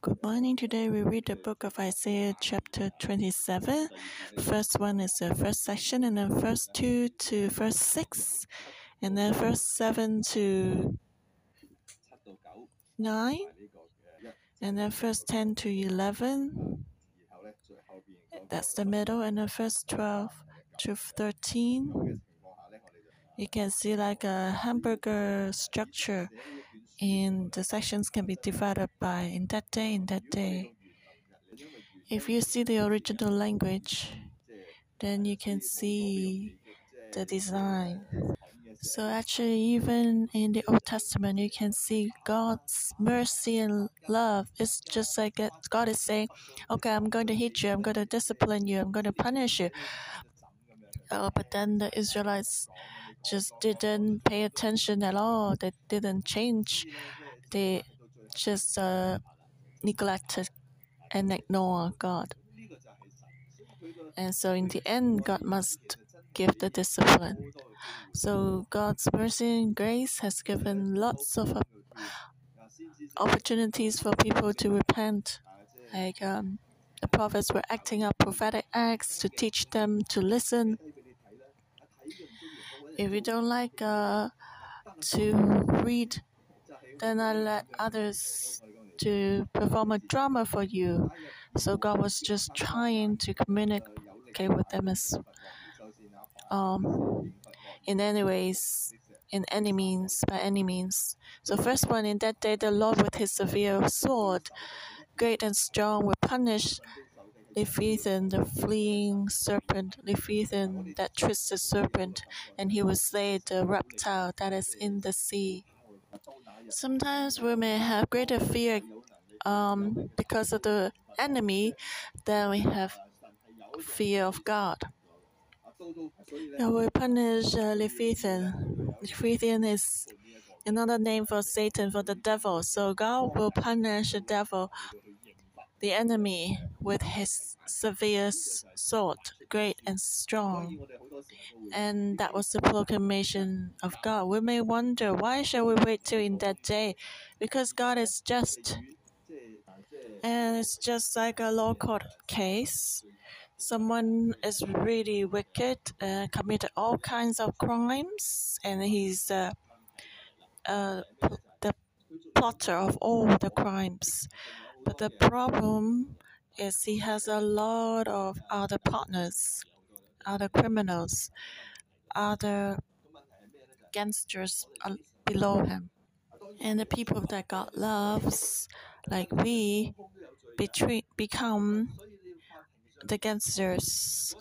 Good morning. Today we read the book of Isaiah, chapter 27. First one is the first section, and then first two to first six, and then first seven to nine, and then first 10 to 11. That's the middle, and then first 12 to 13. You can see like a hamburger structure and the sections can be divided by in that day, in that day. If you see the original language, then you can see the design. So actually, even in the Old Testament, you can see God's mercy and love. It's just like God is saying, "Okay, I'm going to hit you. I'm going to discipline you. I'm going to punish you." Uh, but then the Israelites just didn't pay attention at all. They didn't change. They just uh, neglected and ignore God. And so, in the end, God must give the discipline. So, God's mercy and grace has given lots of opportunities for people to repent. Like um, the prophets were acting out prophetic acts to teach them to listen if you don't like uh, to read, then I let others to perform a drama for you. So God was just trying to communicate with them as um, in any ways, in any means, by any means. So first one in that day, the Lord with his severe sword, great and strong, will punish Leviathan, the fleeing serpent, Leviathan, that twisted serpent, and he will slay the reptile that is in the sea. Sometimes we may have greater fear um, because of the enemy than we have fear of God. Now we punish uh, Leviathan. Leviathan is another name for Satan, for the devil. So God will punish the devil the enemy with his severe sword, great and strong. And that was the proclamation of God. We may wonder why shall we wait till in that day? Because God is just. And it's just like a law court case. Someone is really wicked, uh, committed all kinds of crimes, and he's uh, uh, the plotter of all the crimes. But the problem is he has a lot of other partners, other criminals, other gangsters below him. And the people that God loves, like we, between, become the gangsters,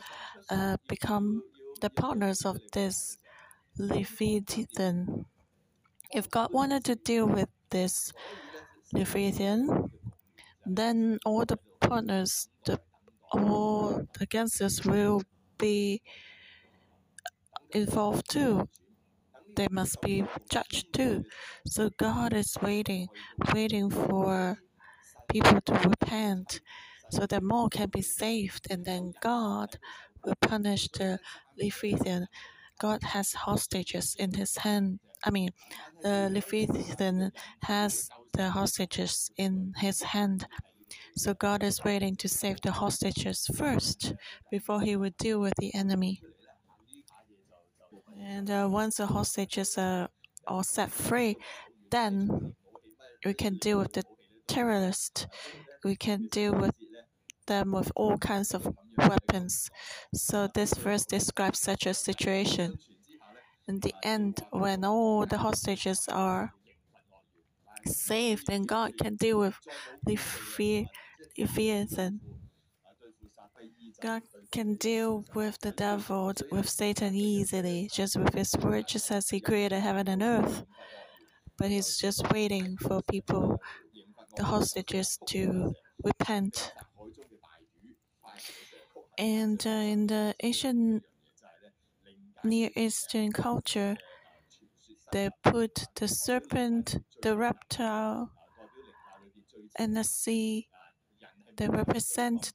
uh, become the partners of this Leviathan. If God wanted to deal with this Leviathan, then all the partners, the all the gangsters will be involved too. They must be judged too. So God is waiting, waiting for people to repent so that more can be saved, and then God will punish the Leviathan. God has hostages in his hand. I mean, the Leviathan has the hostages in his hand. So God is waiting to save the hostages first before he would deal with the enemy. And uh, once the hostages are all set free, then we can deal with the terrorists. We can deal with them with all kinds of weapons. So this verse describes such a situation. In the end, when all the hostages are saved, then God can deal with the fear, the fears, and God can deal with the devil, with Satan easily, just with his word, just as he created heaven and earth. But he's just waiting for people, the hostages, to repent. And uh, in the Asian Near Eastern culture, they put the serpent, the reptile, and the sea. They represent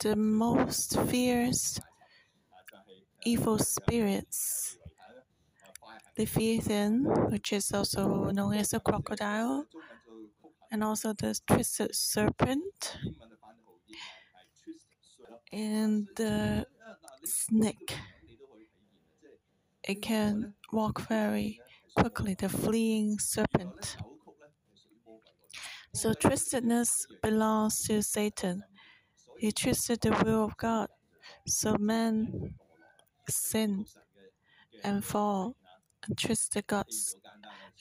the most fierce evil spirits. The Leviathan, which is also known as a crocodile, and also the twisted serpent and the snake. It can walk very quickly, the fleeing serpent. So twistedness belongs to Satan. He twisted the will of God. So man sin and fall and twist God's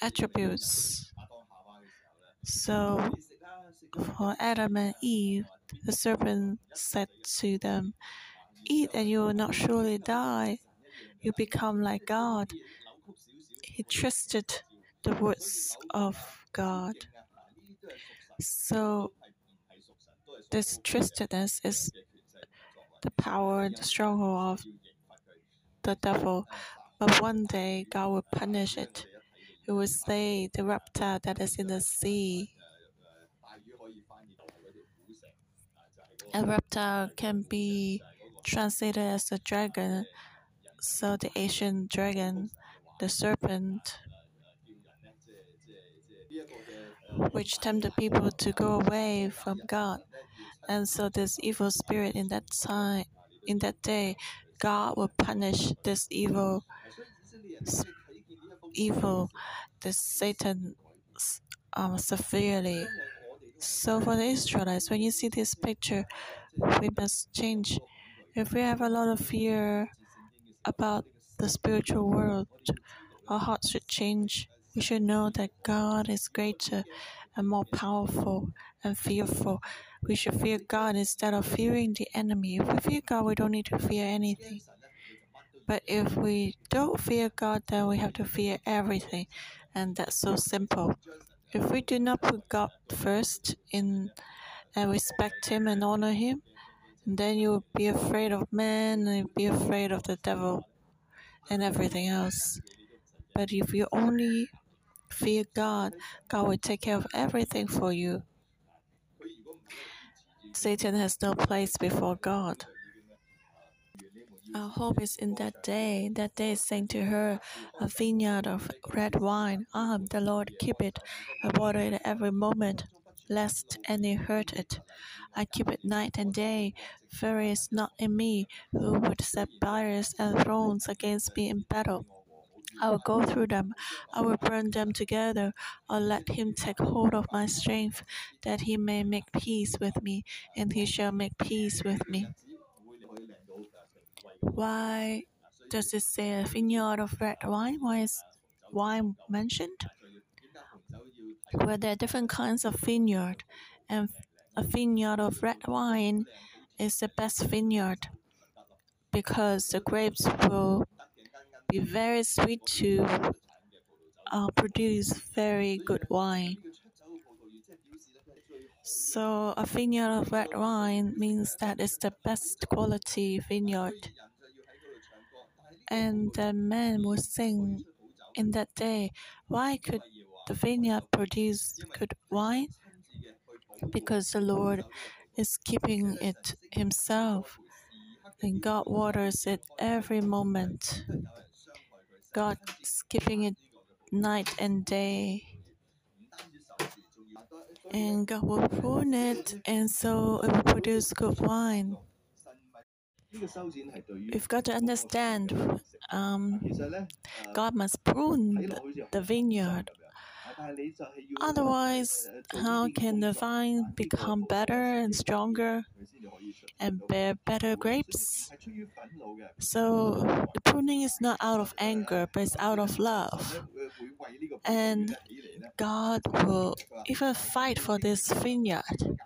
attributes. So for Adam and Eve, the serpent said to them, Eat and you will not surely die. You become like God. He trusted the words of God. So this twistedness is the power, the stronghold of the devil. But one day God will punish it. He will say the reptile that is in the sea. A reptile can be translated as a dragon. So the Asian dragon, the serpent, which tempted people to go away from God. And so this evil spirit in that time, in that day, God will punish this evil, evil, this Satan um, severely. So for the Israelites, when you see this picture, we must change. If we have a lot of fear about the spiritual world, our hearts should change. We should know that God is greater and more powerful and fearful. We should fear God instead of fearing the enemy. If we fear God, we don't need to fear anything. But if we don't fear God, then we have to fear everything. And that's so simple. If we do not put God first in and respect Him and honor Him, then you'll be afraid of man and be afraid of the devil and everything else. But if you only fear God, God will take care of everything for you. Satan has no place before God. Our hope is in that day. That day is saying to her, a vineyard of red wine. Am the Lord, keep it. I water it every moment, lest any hurt it. I keep it night and day. Fear is not in me, who would set barriers and thrones against me in battle. I will go through them. I will burn them together. I'll let him take hold of my strength, that he may make peace with me, and he shall make peace with me. Why does it say a vineyard of red wine? Why is wine mentioned? Well, there are different kinds of vineyard, and a vineyard of red wine is the best vineyard because the grapes will be very sweet to uh, produce very good wine. So, a vineyard of red wine means that it's the best quality vineyard. And the man would sing in that day, Why could the vineyard produce good wine? Because the Lord is keeping it Himself, and God waters it every moment. God is keeping it night and day. And God will prune it, and so it will produce good wine. We've got to understand um, God must prune the vineyard. Otherwise, how can the vine become better and stronger and bear better grapes? So, the pruning is not out of anger, but it's out of love. And God will even fight for this vineyard.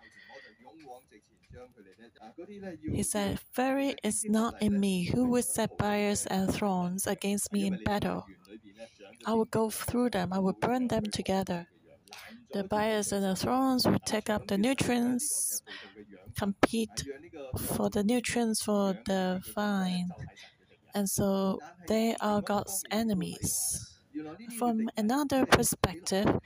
He said, Fury is not in me. Who would set barriers and thrones against me in battle? I will go through them, I will burn them together. The barriers and the thrones will take up the nutrients, compete for the nutrients for the vine. And so they are God's enemies. From another perspective,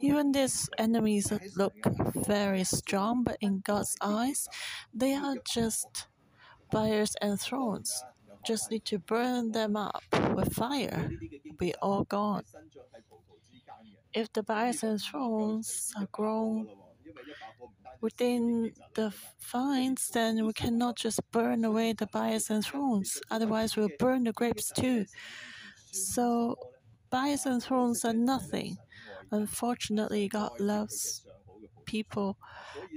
even these enemies look very strong, but in God's eyes, they are just fires and thrones. Just need to burn them up with fire. Be all gone. if the buyers and thrones are grown within the vines, then we cannot just burn away the buyers and thrones. Otherwise, we'll burn the grapes too. So, buyers and thrones are nothing. Unfortunately, God loves people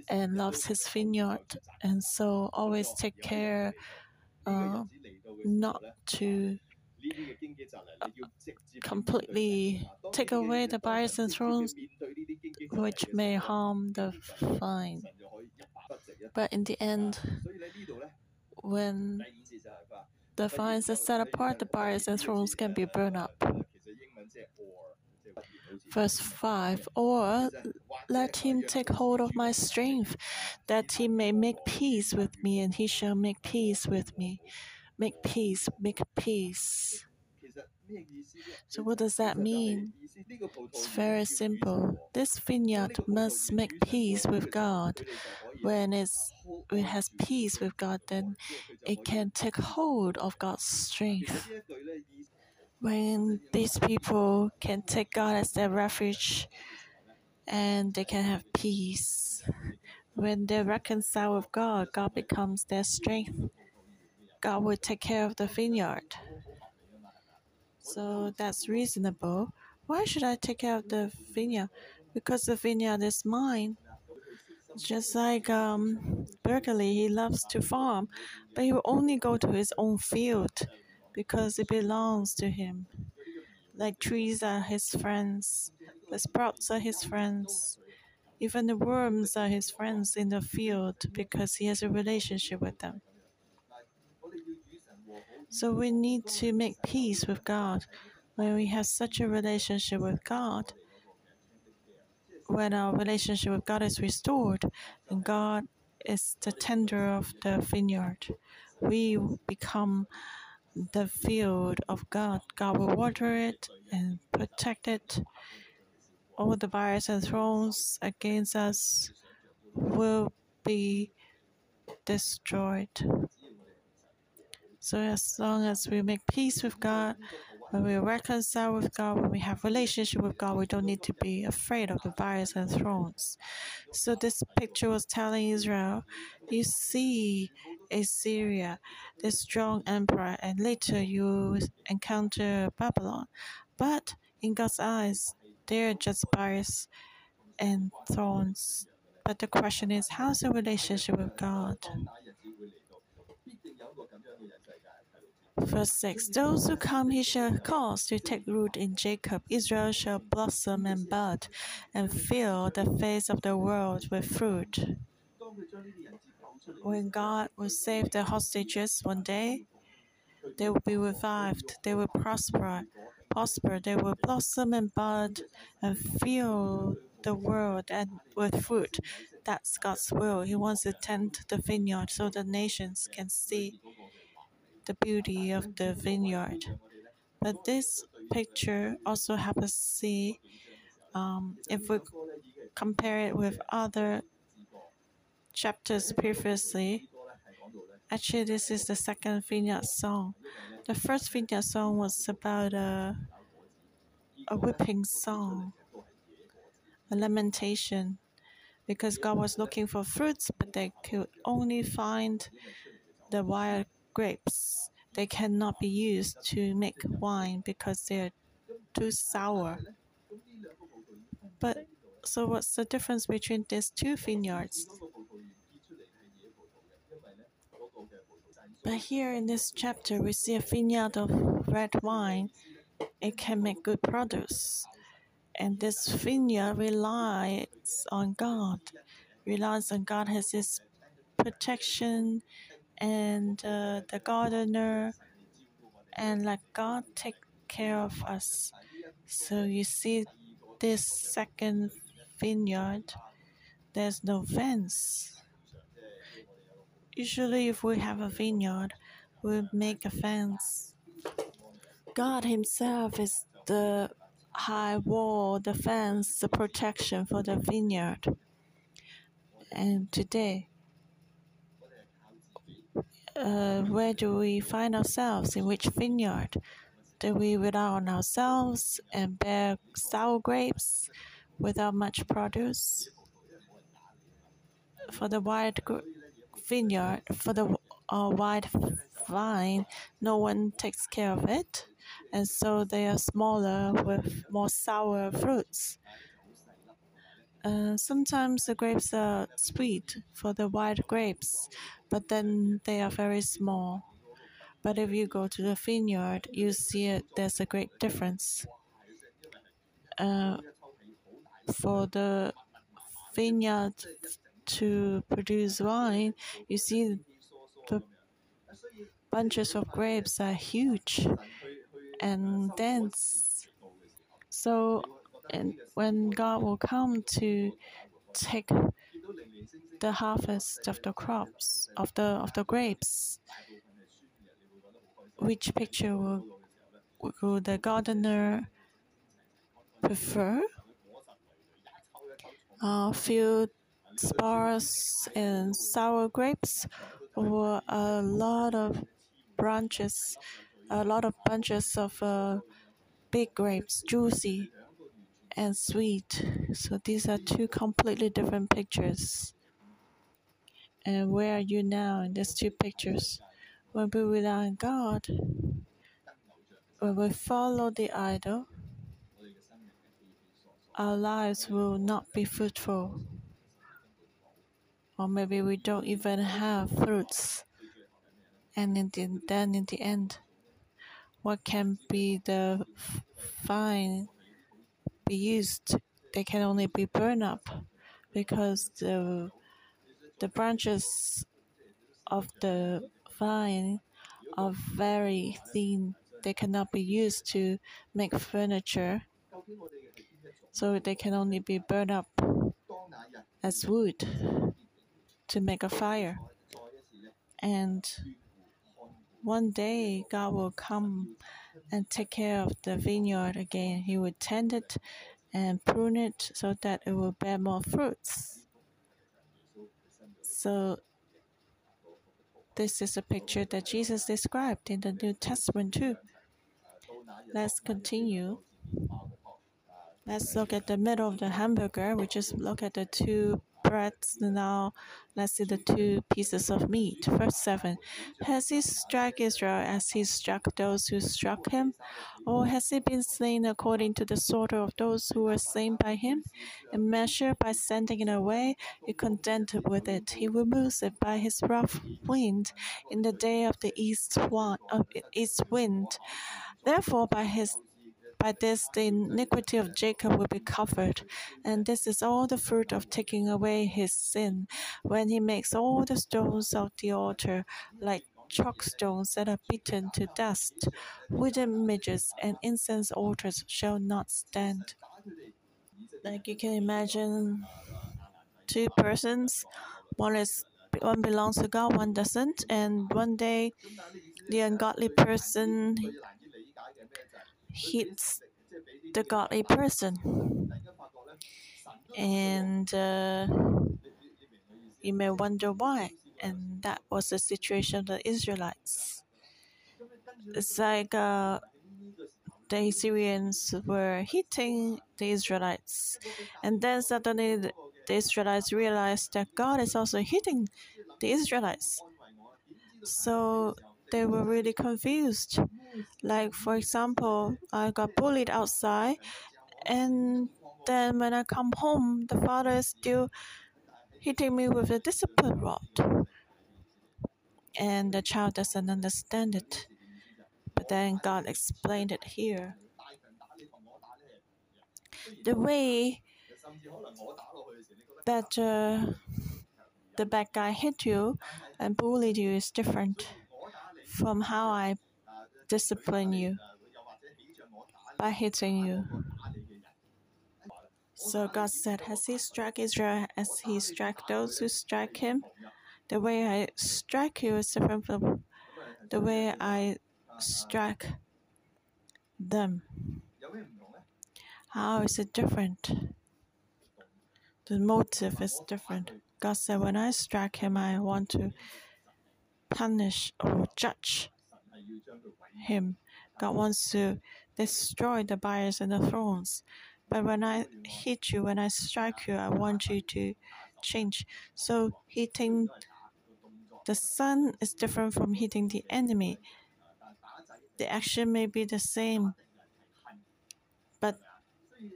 and loves his vineyard, and so always take care uh, not to completely take away the buyers and thrones, which may harm the vine. But in the end, when the vines are set apart, the buyers and thrones can be burned up. Verse 5 Or let him take hold of my strength, that he may make peace with me, and he shall make peace with me. Make peace, make peace. So, what does that mean? It's very simple. This vineyard must make peace with God. When it's, it has peace with God, then it can take hold of God's strength. When these people can take God as their refuge and they can have peace, when they reconcile with God, God becomes their strength. God will take care of the vineyard. So that's reasonable. Why should I take care of the vineyard? Because the vineyard is mine. Just like um, Berkeley, he loves to farm, but he will only go to his own field because it belongs to him. Like trees are his friends, the sprouts are his friends, even the worms are his friends in the field because he has a relationship with them. So we need to make peace with God. When we have such a relationship with God, when our relationship with God is restored, and God is the tender of the vineyard, we become the field of God. God will water it and protect it. All the buyers and thrones against us will be destroyed. So as long as we make peace with God, when we reconcile with God, when we have relationship with God, we don't need to be afraid of the buyers and thrones. So this picture was telling Israel, you see Assyria, the strong emperor, and later you encounter Babylon. But in God's eyes, they're just bars and thorns. But the question is, how's the relationship with God? Verse 6 Those who come he shall cause to take root in Jacob. Israel shall blossom and bud, and fill the face of the world with fruit. When God will save the hostages one day, they will be revived, they will prosper, prosper, they will blossom and bud and fill the world and with fruit. That's God's will. He wants to tend the vineyard so the nations can see the beauty of the vineyard. But this picture also helps us see um, if we compare it with other chapters previously. Actually, this is the second vineyard song. The first vineyard song was about a, a whipping song, a lamentation, because God was looking for fruits, but they could only find the wild grapes. They cannot be used to make wine because they're too sour. But so, what's the difference between these two vineyards? But here in this chapter, we see a vineyard of red wine. It can make good produce. And this vineyard relies on God, relies on God has His protection and uh, the gardener, and let God take care of us. So you see, this second vineyard, there's no fence. Usually, if we have a vineyard, we make a fence. God Himself is the high wall, the fence, the protection for the vineyard. And today, uh, where do we find ourselves? In which vineyard? Do we rely on ourselves and bear sour grapes without much produce. For the wide vineyard, for the uh, wide vine, no one takes care of it, and so they are smaller with more sour fruits. Uh, sometimes the grapes are sweet for the white grapes, but then they are very small. But if you go to the vineyard, you see it, there's a great difference. Uh, for the vineyard to produce wine, you see the bunches of grapes are huge and dense. So, and when God will come to take the harvest of the crops of the of the grapes, which picture will, will the gardener prefer? Uh, few sparse and sour grapes, or a lot of branches, a lot of bunches of uh, big grapes, juicy and sweet. So these are two completely different pictures. And where are you now in these two pictures? When we rely on God, when we follow the idol, our lives will not be fruitful. Or maybe we don't even have fruits. And in the, then in the end, what can be the vine be used? They can only be burned up because the the branches of the vine are very thin. They cannot be used to make furniture, so they can only be burned up as wood to make a fire. And one day God will come and take care of the vineyard again. He will tend it and prune it so that it will bear more fruits. So this is a picture that Jesus described in the New Testament too. Let's continue. Let's look at the middle of the hamburger. We just look at the two breads. Now let's see the two pieces of meat. Verse 7 Has he struck Israel as he struck those who struck him? Or has he been slain according to the slaughter of those who were slain by him? In measure by sending it away, he contended with it. He removes it by his rough wind in the day of the east, one, of east wind. Therefore, by his by this, the iniquity of Jacob will be covered, and this is all the fruit of taking away his sin, when he makes all the stones of the altar like chalk stones that are beaten to dust. Wooden images and incense altars shall not stand. Like you can imagine, two persons, one is one belongs to God, one doesn't, and one day the ungodly person hits the godly person. And uh, you may wonder why. And that was the situation of the Israelites. It's like uh, the Assyrians were hitting the Israelites. And then suddenly the, the Israelites realized that God is also hitting the Israelites. So they were really confused. Like, for example, I got bullied outside, and then when I come home, the father is still hitting me with a discipline rod. And the child doesn't understand it. But then God explained it here. The way that uh, the bad guy hit you and bullied you is different from how I discipline you by hitting you. So God said, Has he struck Israel as he struck those who strike him? The way I strike you is different from the way I strike them. How is it different? The motive is different. God said, When I strike him, I want to punish or judge him. God wants to destroy the buyers and the thrones. But when I hit you, when I strike you, I want you to change. So hitting the son is different from hitting the enemy. The action may be the same, but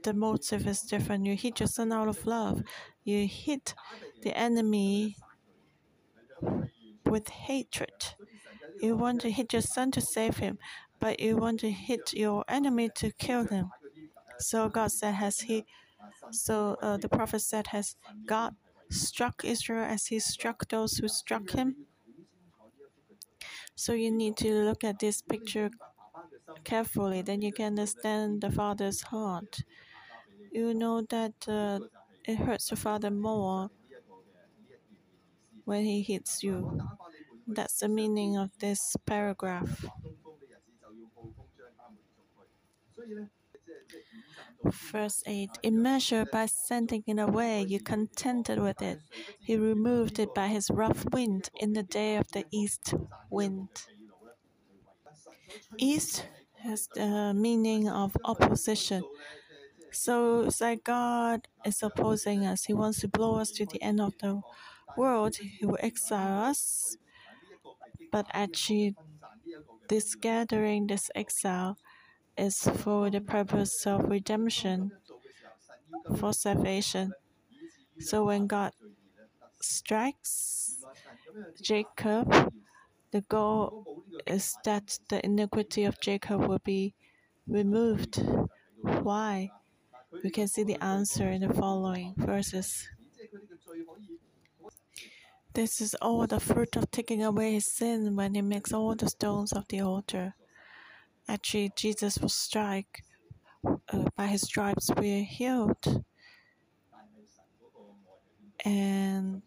the motive is different. You hit your son out of love. You hit the enemy with hatred. You want to hit your son to save him, but you want to hit your enemy to kill him. So God said, Has He? So uh, the prophet said, Has God struck Israel as He struck those who struck Him? So you need to look at this picture carefully, then you can understand the father's heart. You know that uh, it hurts the father more when he hits you. That's the meaning of this paragraph. Verse 8 In measure by sending it away, you contented with it. He removed it by his rough wind in the day of the east wind. East has the meaning of opposition. So it's like God is opposing us. He wants to blow us to the end of the world. He will exile us. But actually, this gathering, this exile, is for the purpose of redemption, for salvation. So when God strikes Jacob, the goal is that the iniquity of Jacob will be removed. Why? We can see the answer in the following verses. This is all the fruit of taking away his sin when he makes all the stones of the altar. Actually, Jesus was struck. Uh, by his stripes, we are healed. And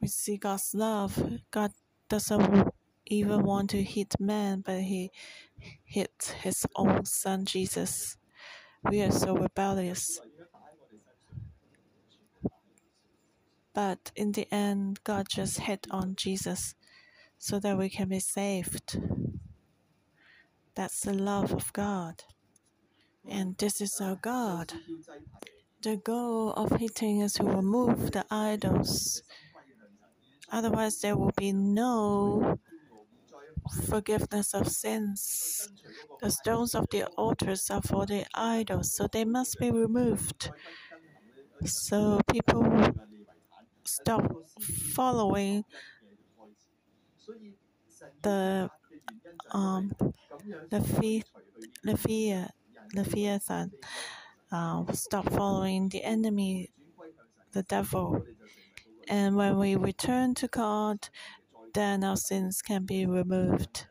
we see God's love. God doesn't even want to hit man, but he hit his own son Jesus. We are so rebellious. But in the end, God just hit on Jesus so that we can be saved. That's the love of God. And this is our God. The goal of hitting is to remove the idols. Otherwise, there will be no forgiveness of sins. The stones of the altars are for the idols, so they must be removed. So people stop following the um, the fear, the fear, the fear that uh, stop following the enemy, the devil. And when we return to God, then our sins can be removed.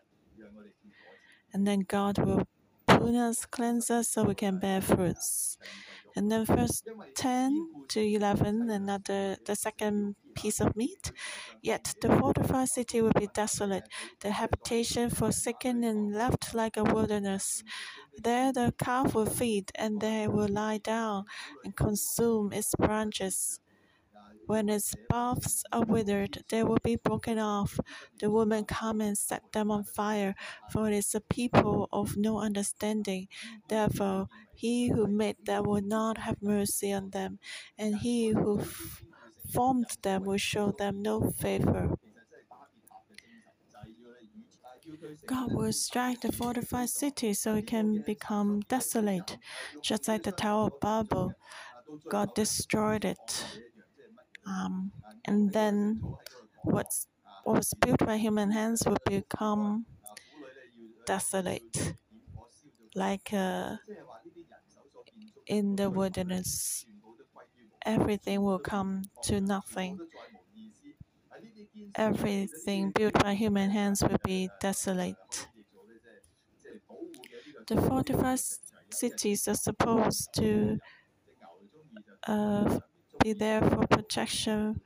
And then God will prune us, cleanse us, so we can bear fruits. And then first 10 to 11, another, the second piece of meat. Yet the fortified city will be desolate, the habitation forsaken and left like a wilderness. There the calf will feed, and they will lie down and consume its branches. When its boughs are withered, they will be broken off. The woman come and set them on fire, for it is a people of no understanding. Therefore, he who made them will not have mercy on them, and he who f- formed them will show them no favor. God will strike the fortified city so it can become desolate, just like the Tower of Babel. God destroyed it. Um, and then what's, what was built by human hands will become desolate, like uh, in the wilderness. Everything will come to nothing. Everything built by human hands will be desolate. The fortified cities are supposed to uh, be there for protection.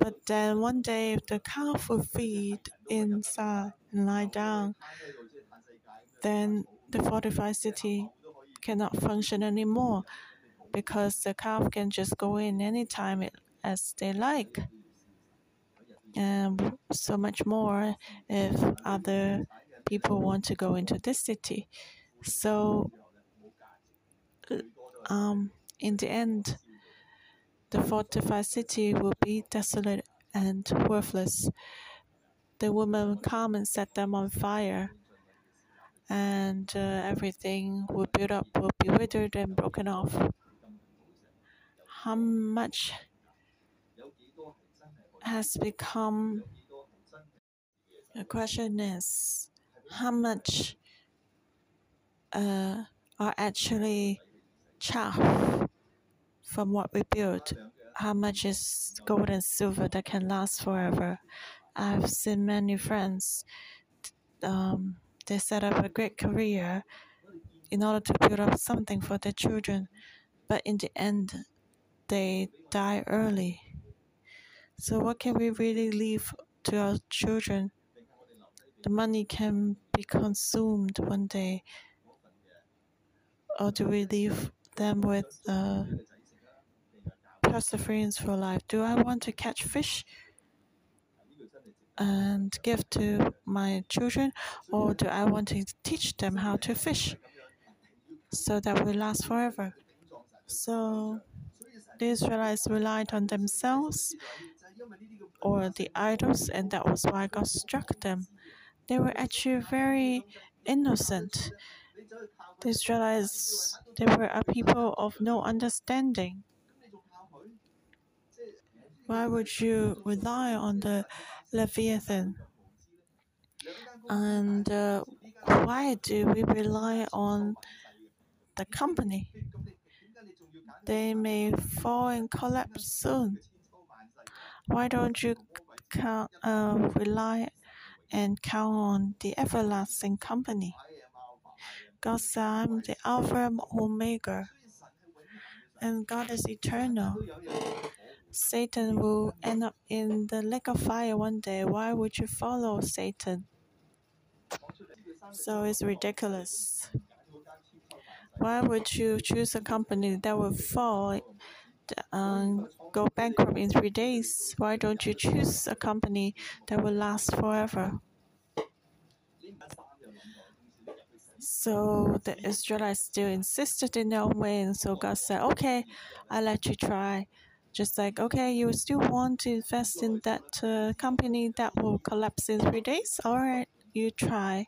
But then one day, if the calf will feed inside and lie down, then the fortified city cannot function anymore because the calf can just go in anytime it, as they like. and so much more if other people want to go into this city. So, um, in the end, the fortified city will be desolate and worthless. The woman come and set them on fire, and uh, everything will build up will be withered and broken off. How much has become the question is how much uh, are actually chaff from what we build? How much is gold and silver that can last forever? I've seen many friends. Um, they set up a great career in order to build up something for their children, but in the end, they die early. So, what can we really leave to our children? The money can be consumed one day, or do we leave them with uh, perseverance for life? Do I want to catch fish and give to my children, or do I want to teach them how to fish so that will last forever? So the Israelites relied on themselves or the idols, and that was why God struck them. They were actually very innocent. The Israelites, they were a people of no understanding. Why would you rely on the Leviathan? And uh, why do we rely on the company? They may fall and collapse soon. Why don't you count, uh, rely and count on the everlasting company? God said, I'm the Alpha and Omega, and God is eternal. Satan will end up in the lake of fire one day. Why would you follow Satan? So it's ridiculous. Why would you choose a company that will fall and go bankrupt in three days? Why don't you choose a company that will last forever? So the Israelites still insisted in their own way, and so God said, "Okay, I'll let you try." Just like, okay, you still want to invest in that uh, company that will collapse in three days? All right, you try,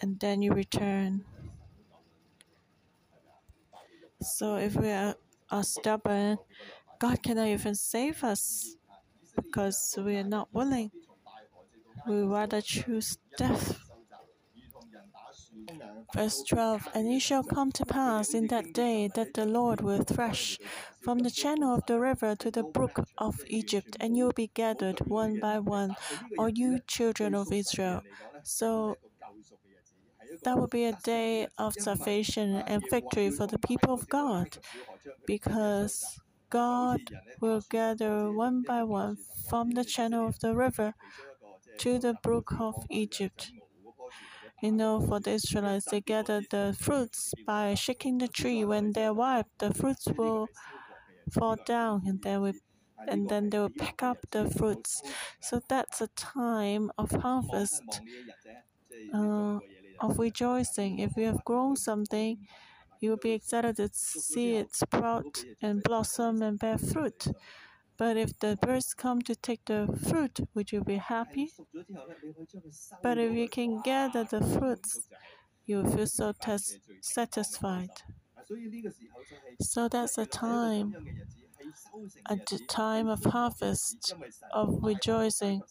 and then you return. So if we are, are stubborn, God cannot even save us because we are not willing. We rather choose death. Verse 12 And it shall come to pass in that day that the Lord will thresh from the channel of the river to the brook of Egypt, and you will be gathered one by one, all you children of Israel. So that will be a day of salvation and victory for the people of God, because God will gather one by one from the channel of the river to the brook of Egypt. You know, for the Israelites, they gather the fruits by shaking the tree. When they're ripe, the fruits will fall down, and then we, and then they will pick up the fruits. So that's a time of harvest, uh, of rejoicing. If you have grown something, you will be excited to see it sprout and blossom and bear fruit. But if the birds come to take the fruit, would you be happy? But if you can gather the fruits, you will feel so satisfied. So that's a time, a time of harvest, of rejoicing,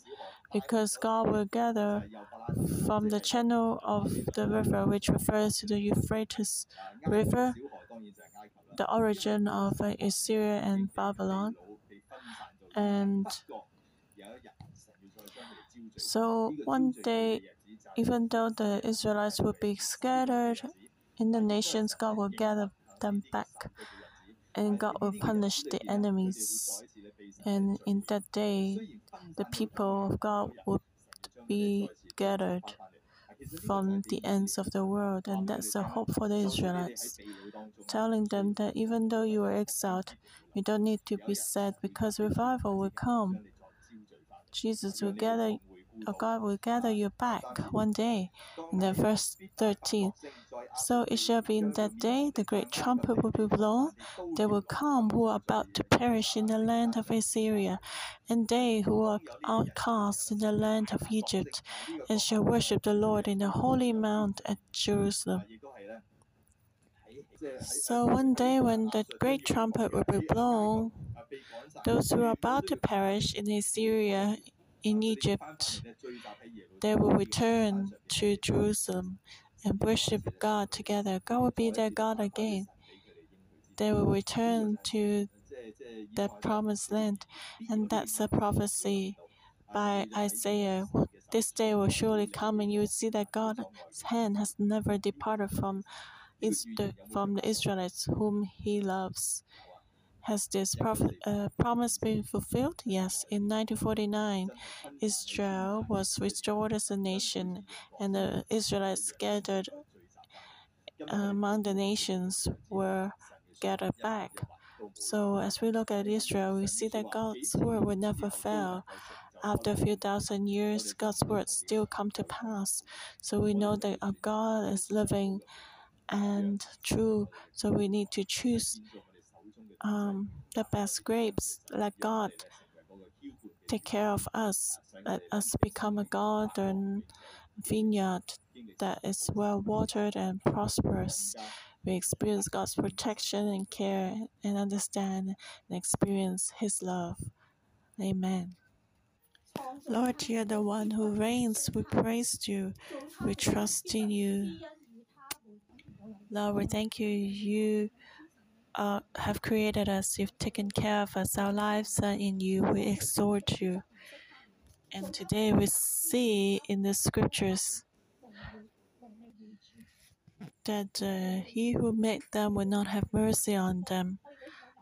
because God will gather from the channel of the river, which refers to the Euphrates River, the origin of Assyria and Babylon. And so one day, even though the Israelites will be scattered in the nations, God will gather them back and God will punish the enemies. And in that day, the people of God would be gathered from the ends of the world, and that's the hope for the Israelites, telling them that even though you are exiled, you don't need to be sad because revival will come. Jesus will gather, God will gather you back one day. In the verse 13. So it shall be in that day the great trumpet will be blown. There will come who are about to perish in the land of Assyria, and they who are outcast in the land of Egypt, and shall worship the Lord in the holy mount at Jerusalem. So one day when the great trumpet will be blown, those who are about to perish in Assyria, in Egypt, they will return to Jerusalem and worship God together. God will be their God again. They will return to the promised land, and that's a prophecy by Isaiah. This day will surely come, and you will see that God's hand has never departed from, from the Israelites whom He loves. Has this prophet, uh, promise been fulfilled? Yes. In 1949, Israel was restored as a nation, and the Israelites gathered among the nations were gathered back. So, as we look at Israel, we see that God's word will never fail. After a few thousand years, God's word still come to pass. So we know that our God is living and true. So we need to choose um, the best grapes. Let God take care of us. Let us become a garden vineyard that is well watered and prosperous. We experience God's protection and care and understand and experience His love. Amen. Lord, you are the one who reigns. We praise you. We trust in you. Lord, we thank you. You uh, have created us, you've taken care of us. Our lives are in you. We exhort you. And today we see in the scriptures that uh, he who made them will not have mercy on them.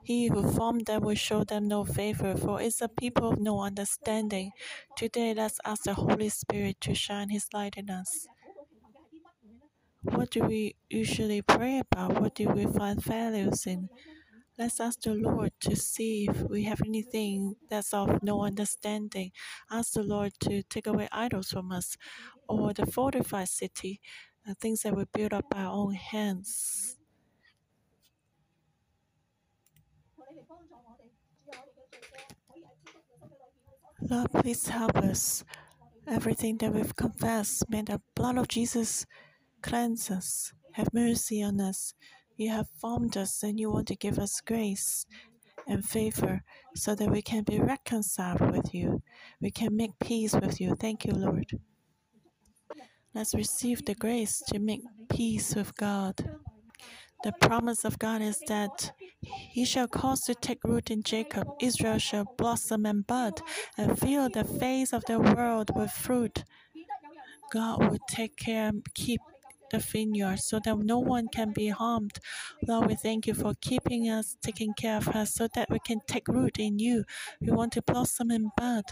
He who formed them will show them no favor, for it's a people of no understanding. Today, let's ask the Holy Spirit to shine His light in us. What do we usually pray about? What do we find values in? Let's ask the Lord to see if we have anything that's of no understanding. Ask the Lord to take away idols from us or the fortified city, the things that we build up by our own hands. Lord, please help us. Everything that we've confessed, may the blood of Jesus cleanse us. Have mercy on us. You have formed us and you want to give us grace and favor so that we can be reconciled with you. We can make peace with you. Thank you, Lord. Let's receive the grace to make peace with God. The promise of God is that He shall cause to take root in Jacob, Israel shall blossom and bud, and fill the face of the world with fruit. God will take care and keep the vineyard so that no one can be harmed. Lord, we thank you for keeping us, taking care of us so that we can take root in you. We want to blossom and bud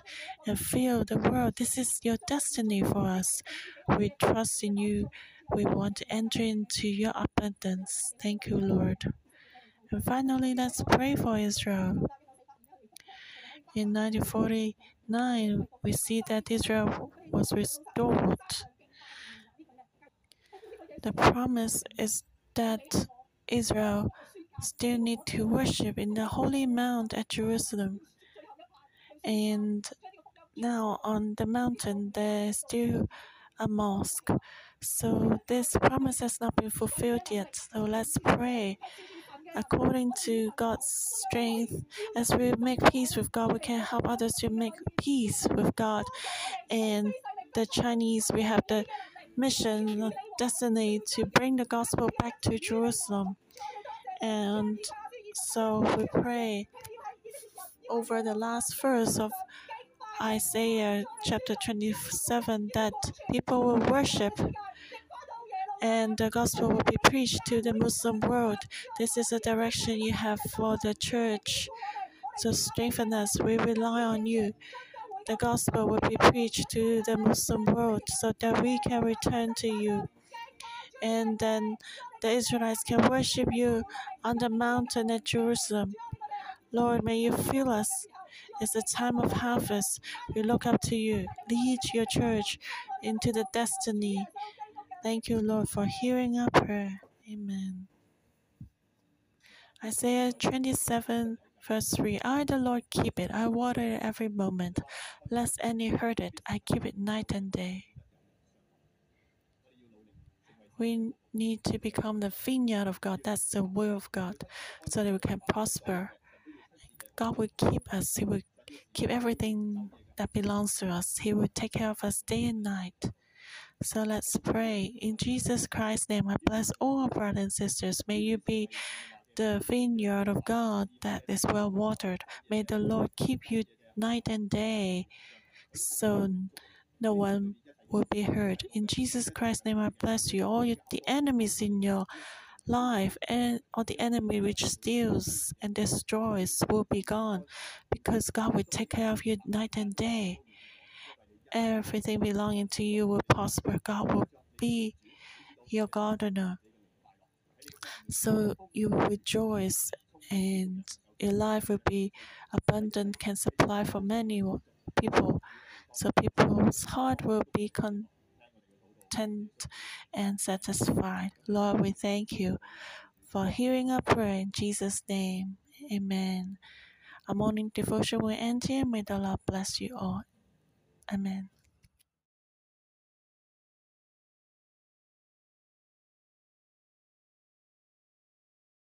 and fill the world. This is your destiny for us. We trust in you. We want to enter into your abundance. Thank you, Lord. And finally, let's pray for Israel. In 1949, we see that Israel was restored. The promise is that Israel still need to worship in the holy mount at Jerusalem. And now on the mountain there's still a mosque. So this promise has not been fulfilled yet. So let's pray. According to God's strength, as we make peace with God, we can help others to make peace with God. And the Chinese, we have the mission, destiny to bring the gospel back to Jerusalem. And so we pray over the last verse of Isaiah chapter 27 that people will worship and the gospel will be preached to the Muslim world. This is the direction you have for the church. So strengthen us. We rely on you. The gospel will be preached to the Muslim world so that we can return to you. And then the Israelites can worship you on the mountain at Jerusalem. Lord, may you fill us. It's the time of harvest. We look up to you. Lead your church into the destiny. Thank you, Lord, for hearing our prayer. Amen. Isaiah 27, verse 3 I, the Lord, keep it. I water it every moment. Lest any hurt it, I keep it night and day. We need to become the vineyard of God. That's the will of God, so that we can prosper. God will keep us. He will keep everything that belongs to us. He will take care of us day and night. So let's pray. In Jesus Christ's name, I bless all our brothers and sisters. May you be the vineyard of God that is well watered. May the Lord keep you night and day so no one will be hurt. In Jesus Christ's name, I bless you. All the enemies in your life and all the enemy which steals and destroys will be gone because God will take care of you night and day. Everything belonging to you will prosper. God will be your gardener. So you will rejoice and your life will be abundant, can supply for many people. So people's heart will be content and satisfied. Lord, we thank you for hearing our prayer in Jesus' name. Amen. A morning devotion will end here. May the Lord bless you all. Amen.